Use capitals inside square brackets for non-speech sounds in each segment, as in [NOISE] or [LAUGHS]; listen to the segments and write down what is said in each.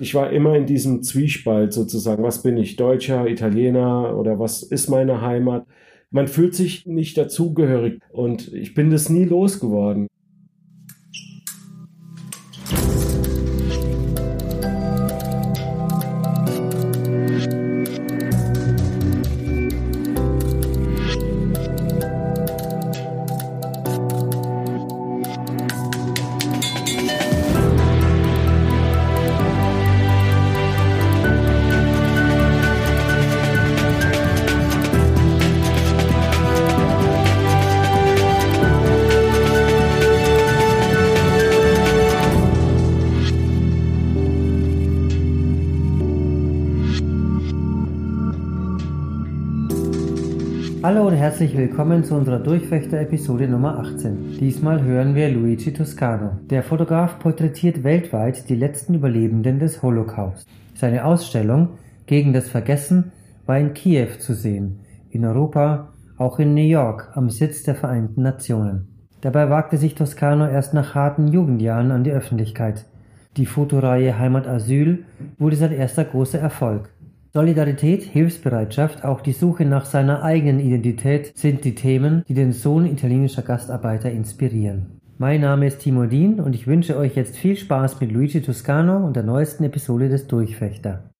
Ich war immer in diesem Zwiespalt sozusagen. Was bin ich? Deutscher, Italiener oder was ist meine Heimat? Man fühlt sich nicht dazugehörig und ich bin das nie losgeworden. Herzlich willkommen zu unserer Durchfechter-Episode Nummer 18. Diesmal hören wir Luigi Toscano. Der Fotograf porträtiert weltweit die letzten Überlebenden des Holocaust. Seine Ausstellung Gegen das Vergessen war in Kiew zu sehen, in Europa, auch in New York, am Sitz der Vereinten Nationen. Dabei wagte sich Toscano erst nach harten Jugendjahren an die Öffentlichkeit. Die Fotoreihe Heimat Asyl wurde sein erster großer Erfolg. Solidarität, Hilfsbereitschaft, auch die Suche nach seiner eigenen Identität sind die Themen, die den Sohn italienischer Gastarbeiter inspirieren. Mein Name ist Timo Dien und ich wünsche euch jetzt viel Spaß mit Luigi Toscano und der neuesten Episode des Durchfechter.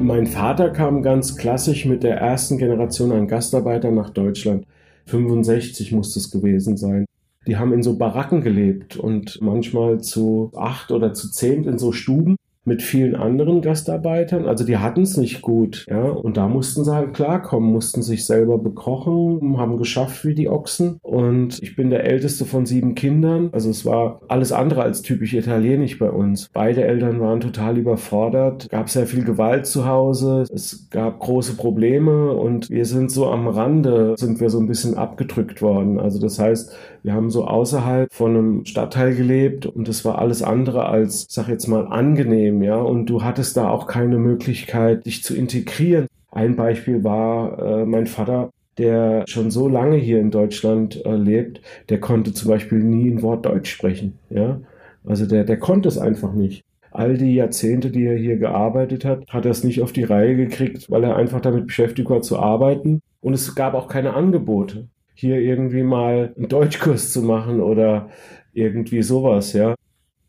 Mein Vater kam ganz klassisch mit der ersten Generation an Gastarbeitern nach Deutschland. 65 muss es gewesen sein die haben in so Baracken gelebt und manchmal zu acht oder zu zehn in so Stuben mit vielen anderen Gastarbeitern. Also die hatten es nicht gut, ja. Und da mussten sie halt klarkommen, mussten sich selber bekochen, haben geschafft wie die Ochsen. Und ich bin der älteste von sieben Kindern. Also es war alles andere als typisch italienisch bei uns. Beide Eltern waren total überfordert, gab sehr viel Gewalt zu Hause, es gab große Probleme und wir sind so am Rande, sind wir so ein bisschen abgedrückt worden. Also das heißt, wir haben so außerhalb von einem Stadtteil gelebt und es war alles andere als, sag jetzt mal, angenehm ja, und du hattest da auch keine Möglichkeit, dich zu integrieren. Ein Beispiel war äh, mein Vater, der schon so lange hier in Deutschland äh, lebt, der konnte zum Beispiel nie ein Wort Deutsch sprechen, ja. Also der, der konnte es einfach nicht. All die Jahrzehnte, die er hier gearbeitet hat, hat er es nicht auf die Reihe gekriegt, weil er einfach damit beschäftigt war zu arbeiten. Und es gab auch keine Angebote, hier irgendwie mal einen Deutschkurs zu machen oder irgendwie sowas, ja.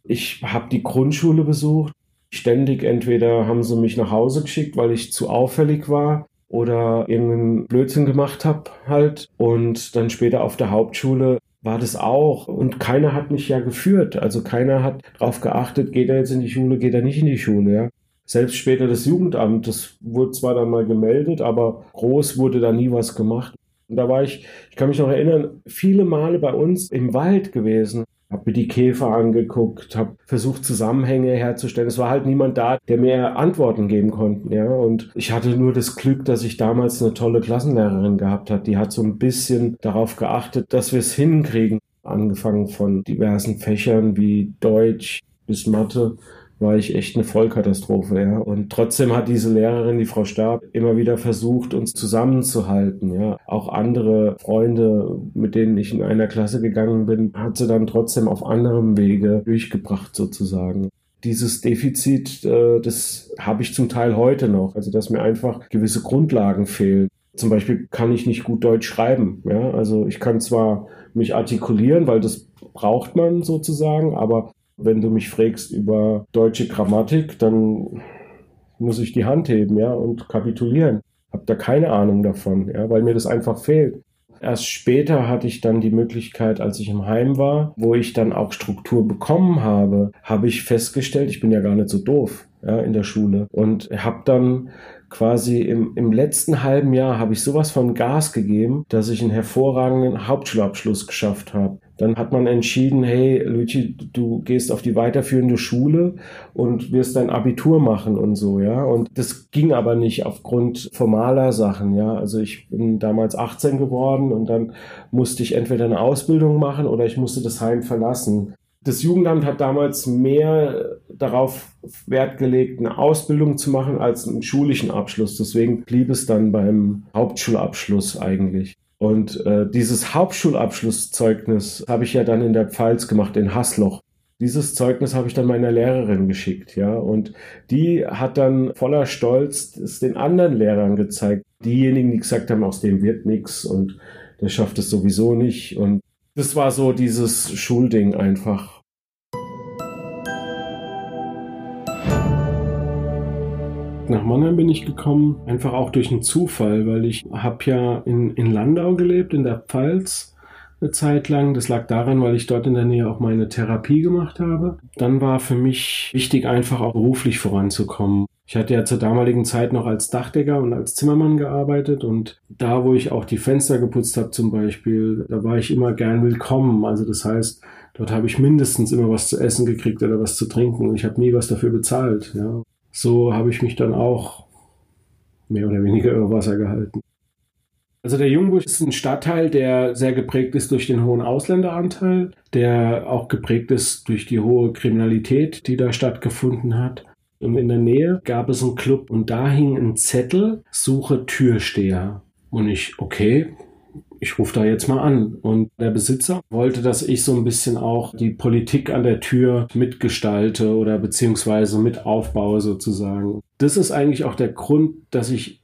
Ich habe die Grundschule besucht, Ständig entweder haben sie mich nach Hause geschickt, weil ich zu auffällig war oder irgendeinen Blödsinn gemacht habe halt. Und dann später auf der Hauptschule war das auch. Und keiner hat mich ja geführt. Also keiner hat darauf geachtet, geht er jetzt in die Schule, geht er nicht in die Schule, ja. Selbst später das Jugendamt, das wurde zwar dann mal gemeldet, aber groß wurde da nie was gemacht. Und da war ich, ich kann mich noch erinnern, viele Male bei uns im Wald gewesen habe mir die Käfer angeguckt, habe versucht Zusammenhänge herzustellen. Es war halt niemand da, der mir Antworten geben konnte. Ja, und ich hatte nur das Glück, dass ich damals eine tolle Klassenlehrerin gehabt hat. Die hat so ein bisschen darauf geachtet, dass wir es hinkriegen. Angefangen von diversen Fächern wie Deutsch bis Mathe war ich echt eine Vollkatastrophe, ja. Und trotzdem hat diese Lehrerin, die Frau Stab, immer wieder versucht, uns zusammenzuhalten, ja. Auch andere Freunde, mit denen ich in einer Klasse gegangen bin, hat sie dann trotzdem auf anderem Wege durchgebracht, sozusagen dieses Defizit, äh, das habe ich zum Teil heute noch. Also, dass mir einfach gewisse Grundlagen fehlen. Zum Beispiel kann ich nicht gut Deutsch schreiben. Ja? Also ich kann zwar mich artikulieren, weil das braucht man sozusagen, aber wenn du mich fragst über deutsche Grammatik, dann muss ich die Hand heben, ja, und kapitulieren. Hab da keine Ahnung davon, ja, weil mir das einfach fehlt. Erst später hatte ich dann die Möglichkeit, als ich im Heim war, wo ich dann auch Struktur bekommen habe, habe ich festgestellt, ich bin ja gar nicht so doof ja, in der Schule und habe dann quasi im, im letzten halben Jahr habe ich sowas von Gas gegeben, dass ich einen hervorragenden Hauptschulabschluss geschafft habe. Dann hat man entschieden, hey Luigi, du gehst auf die weiterführende Schule und wirst dein Abitur machen und so, ja. Und das ging aber nicht aufgrund formaler Sachen, ja. Also ich bin damals 18 geworden und dann musste ich entweder eine Ausbildung machen oder ich musste das Heim verlassen. Das Jugendamt hat damals mehr darauf Wert gelegt, eine Ausbildung zu machen als einen schulischen Abschluss. Deswegen blieb es dann beim Hauptschulabschluss eigentlich. Und äh, dieses Hauptschulabschlusszeugnis habe ich ja dann in der Pfalz gemacht, in Hasloch. Dieses Zeugnis habe ich dann meiner Lehrerin geschickt, ja. Und die hat dann voller Stolz es den anderen Lehrern gezeigt. Diejenigen, die gesagt haben, aus dem wird nichts und der schafft es sowieso nicht. Und das war so dieses Schulding einfach. Mannheim bin ich gekommen, einfach auch durch einen Zufall, weil ich habe ja in, in Landau gelebt, in der Pfalz eine Zeit lang. Das lag daran, weil ich dort in der Nähe auch meine Therapie gemacht habe. Dann war für mich wichtig, einfach auch beruflich voranzukommen. Ich hatte ja zur damaligen Zeit noch als Dachdecker und als Zimmermann gearbeitet und da, wo ich auch die Fenster geputzt habe zum Beispiel, da war ich immer gern willkommen. Also das heißt, dort habe ich mindestens immer was zu essen gekriegt oder was zu trinken und ich habe nie was dafür bezahlt. Ja so habe ich mich dann auch mehr oder weniger über Wasser gehalten. Also der Jungbusch ist ein Stadtteil, der sehr geprägt ist durch den hohen Ausländeranteil, der auch geprägt ist durch die hohe Kriminalität, die da stattgefunden hat. Und in der Nähe gab es einen Club und da hing ein Zettel, suche Türsteher. Und ich, okay, ich rufe da jetzt mal an. Und der Besitzer wollte, dass ich so ein bisschen auch die Politik an der Tür mitgestalte oder beziehungsweise mit aufbaue sozusagen. Das ist eigentlich auch der Grund, dass ich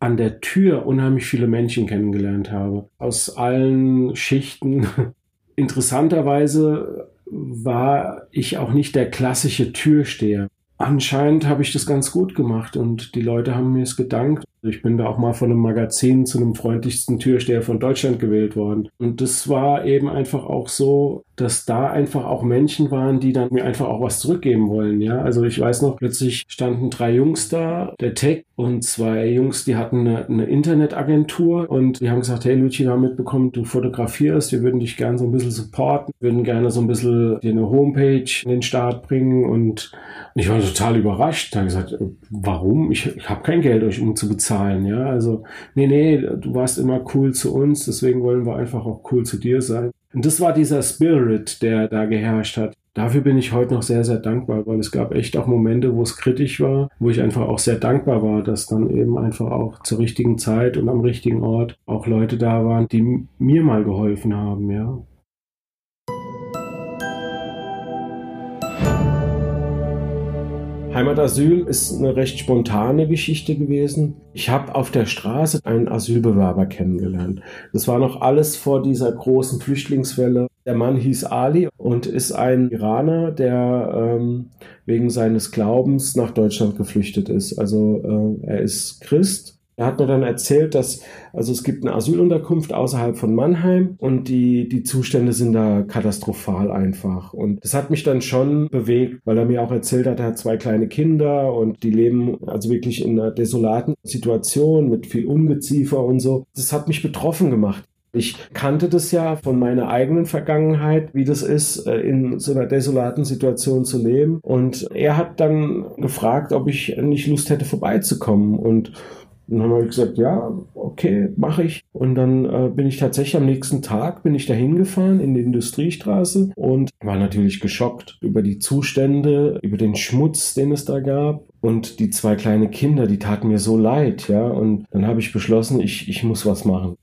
an der Tür unheimlich viele Menschen kennengelernt habe. Aus allen Schichten. [LAUGHS] Interessanterweise war ich auch nicht der klassische Türsteher. Anscheinend habe ich das ganz gut gemacht und die Leute haben mir es gedankt. Ich bin da auch mal von einem Magazin zu einem freundlichsten Türsteher von Deutschland gewählt worden. Und das war eben einfach auch so, dass da einfach auch Menschen waren, die dann mir einfach auch was zurückgeben wollen. Ja, also ich weiß noch, plötzlich standen drei Jungs da, der Tech und zwei Jungs, die hatten eine, eine Internetagentur und die haben gesagt, hey Luci, wir haben mitbekommen, du fotografierst, wir würden dich gerne so ein bisschen supporten, würden gerne so ein bisschen dir eine Homepage in den Start bringen und ich war total überrascht. Da habe gesagt, warum? Ich, ich habe kein Geld, euch um zu bezahlen. Ja, also nee, nee, du warst immer cool zu uns, deswegen wollen wir einfach auch cool zu dir sein. Und das war dieser Spirit, der da geherrscht hat. Dafür bin ich heute noch sehr, sehr dankbar, weil es gab echt auch Momente, wo es kritisch war, wo ich einfach auch sehr dankbar war, dass dann eben einfach auch zur richtigen Zeit und am richtigen Ort auch Leute da waren, die mir mal geholfen haben, ja. Heimatasyl ist eine recht spontane Geschichte gewesen. Ich habe auf der Straße einen Asylbewerber kennengelernt. Das war noch alles vor dieser großen Flüchtlingswelle. Der Mann hieß Ali und ist ein Iraner, der ähm, wegen seines Glaubens nach Deutschland geflüchtet ist. Also äh, er ist Christ er hat mir dann erzählt, dass, also es gibt eine Asylunterkunft außerhalb von Mannheim und die, die Zustände sind da katastrophal einfach. Und das hat mich dann schon bewegt, weil er mir auch erzählt hat, er hat zwei kleine Kinder und die leben also wirklich in einer desolaten Situation mit viel Ungeziefer und so. Das hat mich betroffen gemacht. Ich kannte das ja von meiner eigenen Vergangenheit, wie das ist, äh, in so einer desolaten Situation zu leben. Und er hat dann gefragt, ob ich nicht Lust hätte, vorbeizukommen. Und und dann habe ich gesagt, ja, okay, mache ich. Und dann äh, bin ich tatsächlich am nächsten Tag, bin ich da hingefahren in die Industriestraße und war natürlich geschockt über die Zustände, über den Schmutz, den es da gab. Und die zwei kleine Kinder, die taten mir so leid, ja. Und dann habe ich beschlossen, ich, ich muss was machen.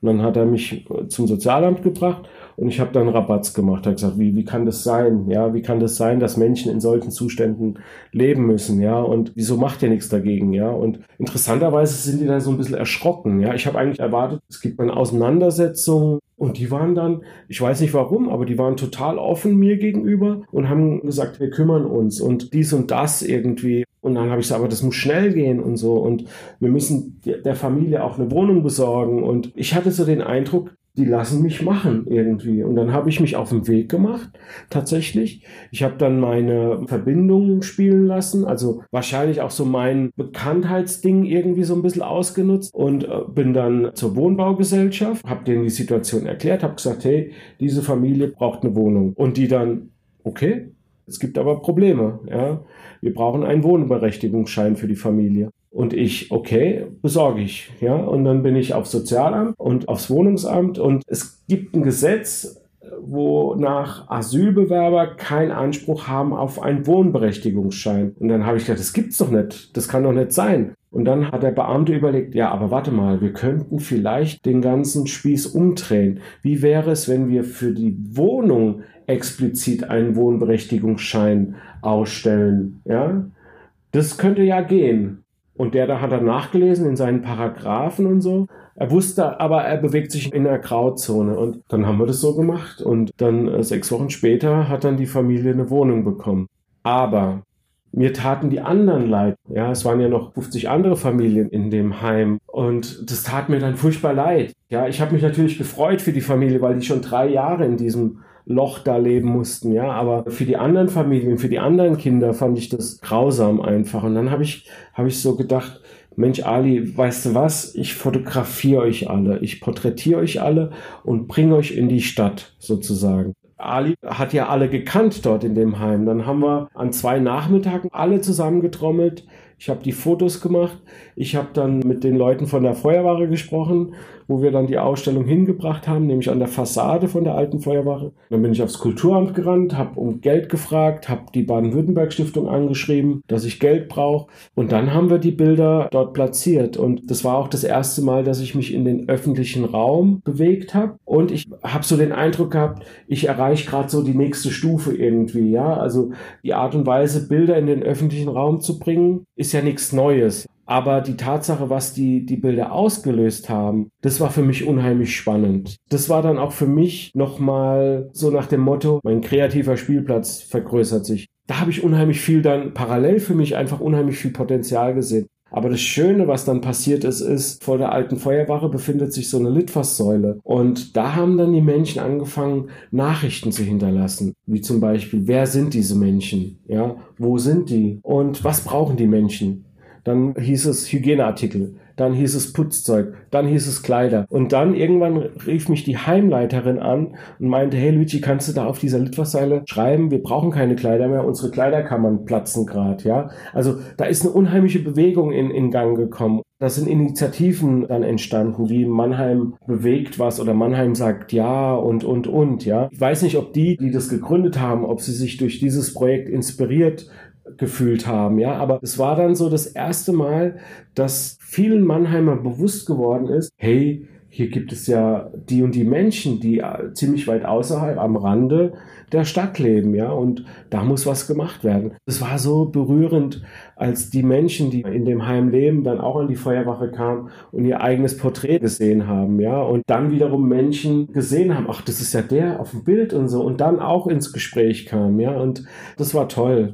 Und dann hat er mich zum Sozialamt gebracht und ich habe dann Rabatz gemacht, habe gesagt, wie, wie kann das sein? Ja, wie kann das sein, dass Menschen in solchen Zuständen leben müssen? Ja, und wieso macht ihr nichts dagegen? Ja, und interessanterweise sind die da so ein bisschen erschrocken. Ja, ich habe eigentlich erwartet, es gibt eine Auseinandersetzung und die waren dann, ich weiß nicht warum, aber die waren total offen mir gegenüber und haben gesagt, wir kümmern uns und dies und das irgendwie. Und dann habe ich gesagt, aber das muss schnell gehen und so. Und wir müssen der Familie auch eine Wohnung besorgen. Und ich hatte so den Eindruck, die lassen mich machen irgendwie. Und dann habe ich mich auf den Weg gemacht, tatsächlich. Ich habe dann meine Verbindungen spielen lassen, also wahrscheinlich auch so mein Bekanntheitsding irgendwie so ein bisschen ausgenutzt und äh, bin dann zur Wohnbaugesellschaft, habe denen die Situation erklärt, habe gesagt, hey, diese Familie braucht eine Wohnung. Und die dann, okay, es gibt aber Probleme, ja. Wir brauchen einen Wohnberechtigungsschein für die Familie. Und ich, okay, besorge ich. Ja, und dann bin ich aufs Sozialamt und aufs Wohnungsamt und es gibt ein Gesetz, wonach Asylbewerber keinen Anspruch haben auf einen Wohnberechtigungsschein. Und dann habe ich gedacht, das gibt's doch nicht. Das kann doch nicht sein. Und dann hat der Beamte überlegt, ja, aber warte mal, wir könnten vielleicht den ganzen Spieß umdrehen. Wie wäre es, wenn wir für die Wohnung explizit einen Wohnberechtigungsschein ausstellen? Ja, das könnte ja gehen. Und der da hat er nachgelesen in seinen Paragraphen und so. Er wusste aber, er bewegt sich in der Grauzone. Und dann haben wir das so gemacht. Und dann äh, sechs Wochen später hat dann die Familie eine Wohnung bekommen. Aber mir taten die anderen leid. Ja, es waren ja noch 50 andere Familien in dem Heim. Und das tat mir dann furchtbar leid. Ja, ich habe mich natürlich gefreut für die Familie, weil die schon drei Jahre in diesem Loch da leben mussten, ja. Aber für die anderen Familien, für die anderen Kinder fand ich das grausam einfach. Und dann habe ich, habe ich so gedacht, Mensch, Ali, weißt du was? Ich fotografiere euch alle, ich porträtiere euch alle und bringe euch in die Stadt sozusagen. Ali hat ja alle gekannt dort in dem Heim. Dann haben wir an zwei Nachmittagen alle zusammengetrommelt. Ich habe die Fotos gemacht. Ich habe dann mit den Leuten von der Feuerwache gesprochen wo wir dann die Ausstellung hingebracht haben, nämlich an der Fassade von der alten Feuerwache. Dann bin ich aufs Kulturamt gerannt, habe um Geld gefragt, habe die Baden-Württemberg-Stiftung angeschrieben, dass ich Geld brauche. Und dann haben wir die Bilder dort platziert. Und das war auch das erste Mal, dass ich mich in den öffentlichen Raum bewegt habe. Und ich habe so den Eindruck gehabt, ich erreiche gerade so die nächste Stufe irgendwie. Ja, also die Art und Weise, Bilder in den öffentlichen Raum zu bringen, ist ja nichts Neues. Aber die Tatsache, was die, die Bilder ausgelöst haben, das war für mich unheimlich spannend. Das war dann auch für mich nochmal so nach dem Motto, mein kreativer Spielplatz vergrößert sich. Da habe ich unheimlich viel dann parallel für mich einfach unheimlich viel Potenzial gesehen. Aber das Schöne, was dann passiert ist, ist, vor der alten Feuerwache befindet sich so eine Litfaßsäule. Und da haben dann die Menschen angefangen, Nachrichten zu hinterlassen. Wie zum Beispiel, wer sind diese Menschen? Ja, wo sind die? Und was brauchen die Menschen? dann hieß es Hygieneartikel, dann hieß es Putzzeug, dann hieß es Kleider. Und dann irgendwann rief mich die Heimleiterin an und meinte, hey Luigi, kannst du da auf dieser Litfaßseile schreiben, wir brauchen keine Kleider mehr, unsere Kleiderkammern platzen gerade, ja. Also da ist eine unheimliche Bewegung in, in Gang gekommen. Da sind Initiativen dann entstanden, wie Mannheim bewegt was oder Mannheim sagt ja und, und, und, ja. Ich weiß nicht, ob die, die das gegründet haben, ob sie sich durch dieses Projekt inspiriert gefühlt haben, ja. Aber es war dann so das erste Mal, dass vielen Mannheimer bewusst geworden ist, hey, hier gibt es ja die und die Menschen, die äh, ziemlich weit außerhalb am Rande der Stadt leben, ja, und da muss was gemacht werden. Es war so berührend, als die Menschen, die in dem Heim leben, dann auch an die Feuerwache kamen und ihr eigenes Porträt gesehen haben, ja, und dann wiederum Menschen gesehen haben, ach, das ist ja der auf dem Bild und so, und dann auch ins Gespräch kam, ja, und das war toll.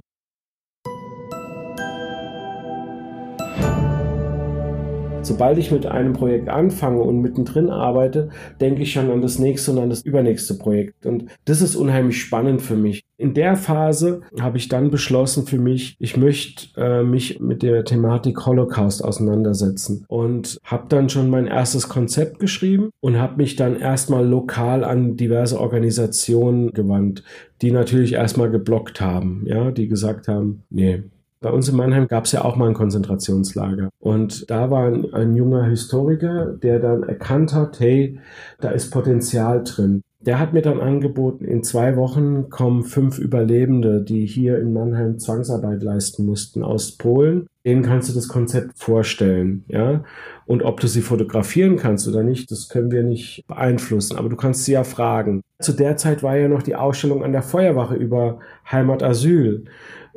Sobald ich mit einem Projekt anfange und mittendrin arbeite, denke ich schon an das nächste und an das übernächste Projekt. Und das ist unheimlich spannend für mich. In der Phase habe ich dann beschlossen für mich, ich möchte äh, mich mit der Thematik Holocaust auseinandersetzen und habe dann schon mein erstes Konzept geschrieben und habe mich dann erstmal lokal an diverse Organisationen gewandt, die natürlich erstmal geblockt haben, ja, die gesagt haben, nee, bei uns in Mannheim gab es ja auch mal ein Konzentrationslager. Und da war ein, ein, junger Historiker, der dann erkannt hat, hey, da ist Potenzial drin. Der hat mir dann angeboten, in zwei Wochen kommen fünf Überlebende, die hier in Mannheim Zwangsarbeit leisten mussten, aus Polen. Denen kannst du das Konzept vorstellen, ja. Und ob du sie fotografieren kannst oder nicht, das können wir nicht beeinflussen. Aber du kannst sie ja fragen. Zu der Zeit war ja noch die Ausstellung an der Feuerwache über Heimatasyl.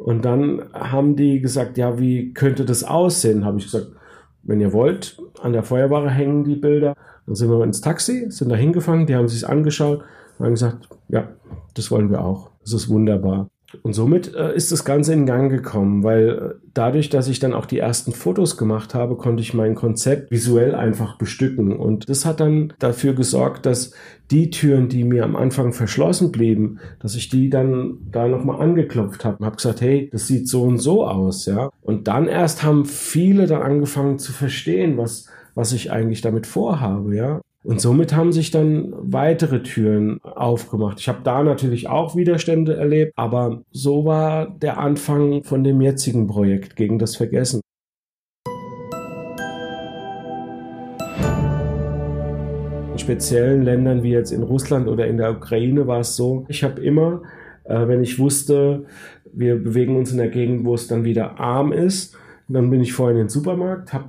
Und dann haben die gesagt, ja, wie könnte das aussehen? Habe ich gesagt, wenn ihr wollt, an der Feuerwache hängen die Bilder. Dann sind wir ins Taxi, sind da hingefangen, die haben sich angeschaut und haben gesagt, ja, das wollen wir auch. Das ist wunderbar. Und somit äh, ist das Ganze in Gang gekommen, weil äh, dadurch, dass ich dann auch die ersten Fotos gemacht habe, konnte ich mein Konzept visuell einfach bestücken. Und das hat dann dafür gesorgt, dass die Türen, die mir am Anfang verschlossen blieben, dass ich die dann da nochmal angeklopft habe und habe gesagt, hey, das sieht so und so aus, ja. Und dann erst haben viele dann angefangen zu verstehen, was was ich eigentlich damit vorhabe, ja. Und somit haben sich dann weitere Türen aufgemacht. Ich habe da natürlich auch Widerstände erlebt, aber so war der Anfang von dem jetzigen Projekt gegen das Vergessen. In speziellen Ländern wie jetzt in Russland oder in der Ukraine war es so, ich habe immer, äh, wenn ich wusste, wir bewegen uns in der Gegend, wo es dann wieder arm ist, Dann bin ich vorhin in den Supermarkt, habe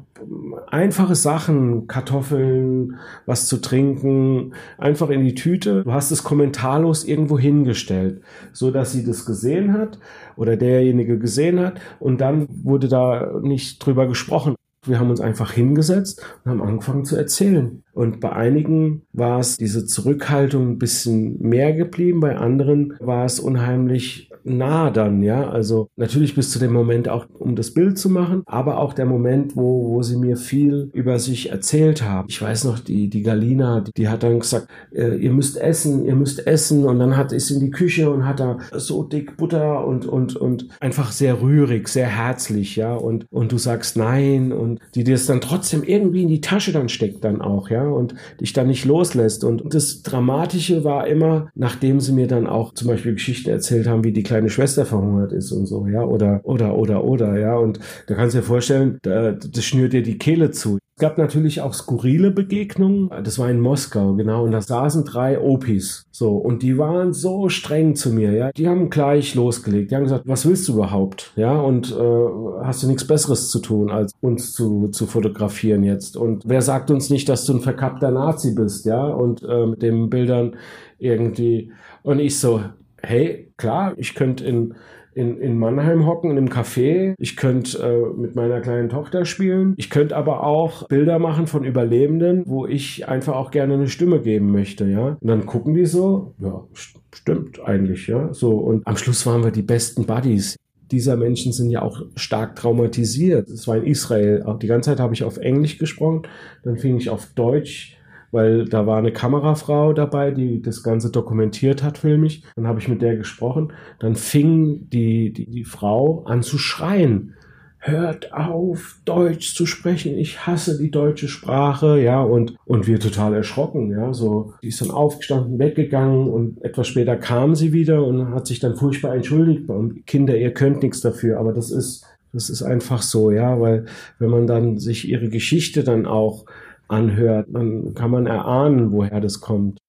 einfache Sachen, Kartoffeln, was zu trinken, einfach in die Tüte. Du hast es kommentarlos irgendwo hingestellt, so dass sie das gesehen hat oder derjenige gesehen hat und dann wurde da nicht drüber gesprochen. Wir haben uns einfach hingesetzt und haben angefangen zu erzählen. Und bei einigen war es diese Zurückhaltung ein bisschen mehr geblieben, bei anderen war es unheimlich nah dann, ja. Also natürlich bis zu dem Moment auch, um das Bild zu machen, aber auch der Moment, wo, wo sie mir viel über sich erzählt haben. Ich weiß noch, die, die Galina, die, die hat dann gesagt, äh, ihr müsst essen, ihr müsst essen. Und dann hat ist in die Küche und hat da so dick Butter und, und, und einfach sehr rührig, sehr herzlich, ja. Und, und du sagst nein und die dir das dann trotzdem irgendwie in die Tasche dann steckt dann auch, ja. Und dich dann nicht loslässt. Und das Dramatische war immer, nachdem sie mir dann auch zum Beispiel Geschichten erzählt haben, wie die kleine Schwester verhungert ist und so, ja, oder, oder, oder, oder, ja, und da kannst du dir vorstellen, da, das schnürt dir die Kehle zu. Es gab natürlich auch skurrile Begegnungen. Das war in Moskau, genau. Und da saßen drei Opis. So. Und die waren so streng zu mir, ja. Die haben gleich losgelegt. Die haben gesagt, was willst du überhaupt? Ja. Und äh, hast du nichts Besseres zu tun, als uns zu, zu fotografieren jetzt? Und wer sagt uns nicht, dass du ein verkappter Nazi bist, ja? Und äh, mit den Bildern irgendwie. Und ich so, hey, klar, ich könnte in, in, in Mannheim hocken, in einem Café. Ich könnte äh, mit meiner kleinen Tochter spielen. Ich könnte aber auch Bilder machen von Überlebenden, wo ich einfach auch gerne eine Stimme geben möchte, ja. Und dann gucken die so, ja, stimmt eigentlich, ja. So, und am Schluss waren wir die besten Buddies dieser Menschen sind ja auch stark traumatisiert. Es war in Israel. Die ganze Zeit habe ich auf Englisch gesprochen. Dann fing ich auf Deutsch weil da war eine Kamerafrau dabei, die das Ganze dokumentiert hat filmisch. Dann habe ich mit der gesprochen. Dann fing die, die, die Frau an zu schreien. Hört auf, Deutsch zu sprechen. Ich hasse die deutsche Sprache, ja, und, und wir total erschrocken, ja, so. Die ist dann aufgestanden, weggegangen und etwas später kam sie wieder und hat sich dann furchtbar entschuldigt. Kinder, ihr könnt nichts dafür, aber das ist, das ist einfach so, ja, weil wenn man dann sich ihre Geschichte dann auch anhört, dann kann man erahnen, woher das kommt.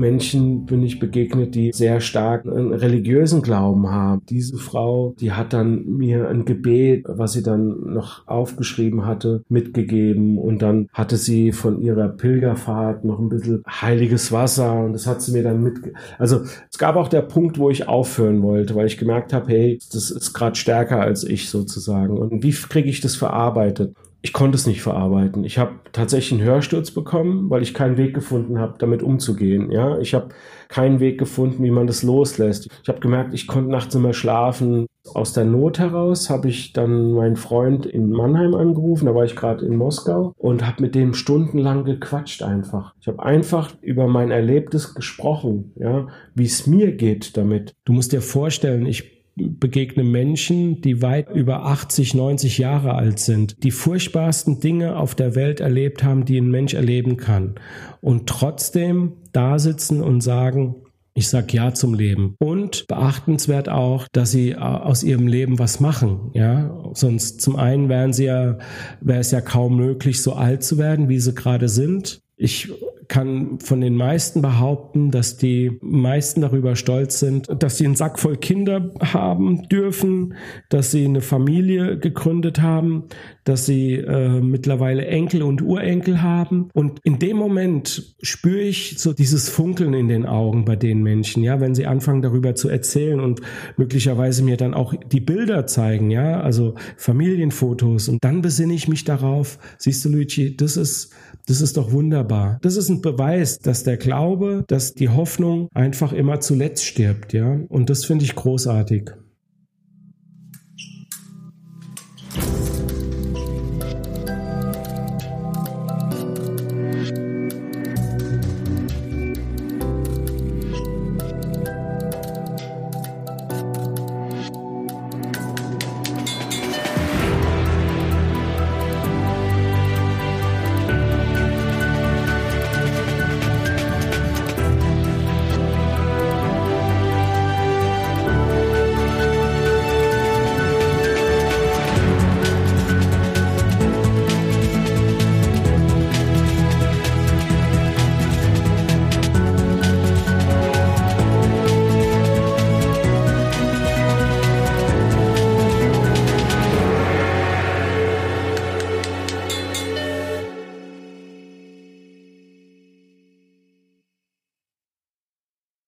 Menschen bin ich begegnet, die sehr stark einen religiösen Glauben haben. Diese Frau, die hat dann mir ein Gebet, was sie dann noch aufgeschrieben hatte, mitgegeben und dann hatte sie von ihrer Pilgerfahrt noch ein bisschen heiliges Wasser und das hat sie mir dann mit. Also es gab auch der Punkt, wo ich aufhören wollte, weil ich gemerkt habe, hey, das ist gerade stärker als ich sozusagen. Und wie kriege ich das verarbeitet? Ich konnte es nicht verarbeiten. Ich habe tatsächlich einen Hörsturz bekommen, weil ich keinen Weg gefunden habe, damit umzugehen. Ja, ich habe keinen Weg gefunden, wie man das loslässt. Ich habe gemerkt, ich konnte nachts immer schlafen. Aus der Not heraus habe ich dann meinen Freund in Mannheim angerufen. Da war ich gerade in Moskau und habe mit dem stundenlang gequatscht einfach. Ich habe einfach über mein Erlebtes gesprochen, ja, wie es mir geht damit. Du musst dir vorstellen, ich begegne Menschen, die weit über 80, 90 Jahre alt sind, die furchtbarsten Dinge auf der Welt erlebt haben, die ein Mensch erleben kann. Und trotzdem da sitzen und sagen, ich sag ja zum Leben. Und beachtenswert auch, dass sie äh, aus ihrem Leben was machen. Ja, sonst zum einen wären sie ja, wäre es ja kaum möglich, so alt zu werden, wie sie gerade sind. Ich kann von den meisten behaupten, dass die meisten darüber stolz sind, dass sie einen Sack voll Kinder haben dürfen, dass sie eine Familie gegründet haben, dass sie äh, mittlerweile Enkel und Urenkel haben. Und in dem Moment spüre ich so dieses Funkeln in den Augen bei den Menschen, ja, wenn sie anfangen darüber zu erzählen und möglicherweise mir dann auch die Bilder zeigen, ja, also Familienfotos. Und dann besinne ich mich darauf, siehst du, Luigi, das ist das ist doch wunderbar. Das ist ein Beweis, dass der Glaube, dass die Hoffnung einfach immer zuletzt stirbt, ja. Und das finde ich großartig.